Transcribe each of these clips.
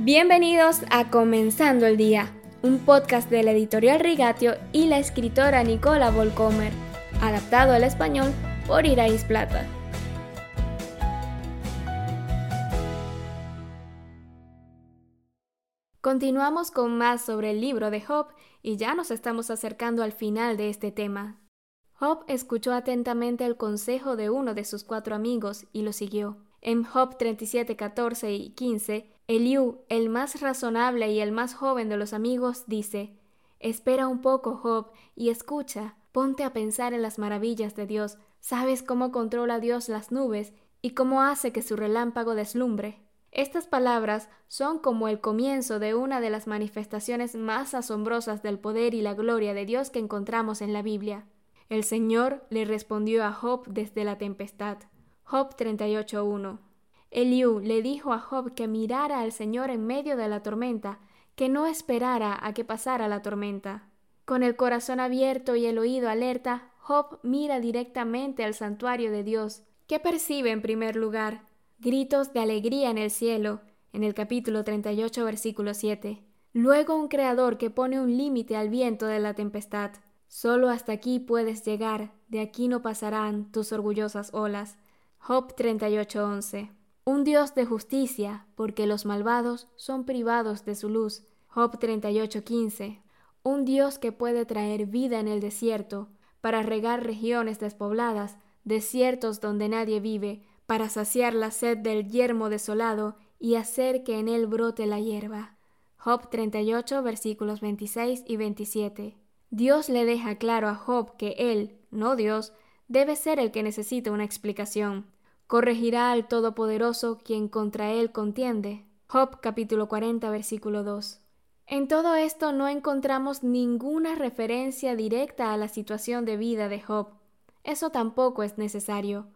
Bienvenidos a Comenzando el Día, un podcast de la editorial Rigatio y la escritora Nicola Volcomer, adaptado al español por Irais Plata. Continuamos con más sobre el libro de Job y ya nos estamos acercando al final de este tema. Job escuchó atentamente el consejo de uno de sus cuatro amigos y lo siguió. En Job 37, 14 y 15, Eliú, el más razonable y el más joven de los amigos, dice, Espera un poco, Job, y escucha, ponte a pensar en las maravillas de Dios. ¿Sabes cómo controla Dios las nubes y cómo hace que su relámpago deslumbre? Estas palabras son como el comienzo de una de las manifestaciones más asombrosas del poder y la gloria de Dios que encontramos en la Biblia. El Señor le respondió a Job desde la tempestad. Job 38.1. Eliú le dijo a Job que mirara al Señor en medio de la tormenta, que no esperara a que pasara la tormenta. Con el corazón abierto y el oído alerta, Job mira directamente al santuario de Dios. ¿Qué percibe en primer lugar? Gritos de alegría en el cielo, en el capítulo 38, versículo 7. Luego un creador que pone un límite al viento de la tempestad. Solo hasta aquí puedes llegar, de aquí no pasarán tus orgullosas olas. Job 38:11. Un Dios de justicia, porque los malvados son privados de su luz. Job 38:15. Un Dios que puede traer vida en el desierto, para regar regiones despobladas, desiertos donde nadie vive, para saciar la sed del yermo desolado y hacer que en él brote la hierba. Job 38 versículos 26 y 27. Dios le deja claro a Job que él, no Dios, debe ser el que necesita una explicación corregirá al Todopoderoso quien contra él contiende. Job capítulo 40 versículo 2. En todo esto no encontramos ninguna referencia directa a la situación de vida de Job. Eso tampoco es necesario.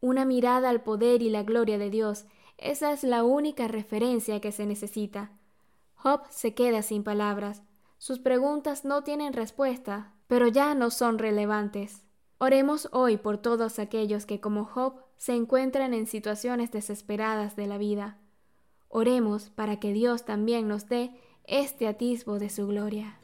Una mirada al poder y la gloria de Dios, esa es la única referencia que se necesita. Job se queda sin palabras. Sus preguntas no tienen respuesta, pero ya no son relevantes. Oremos hoy por todos aquellos que como Job se encuentran en situaciones desesperadas de la vida. Oremos para que Dios también nos dé este atisbo de su gloria.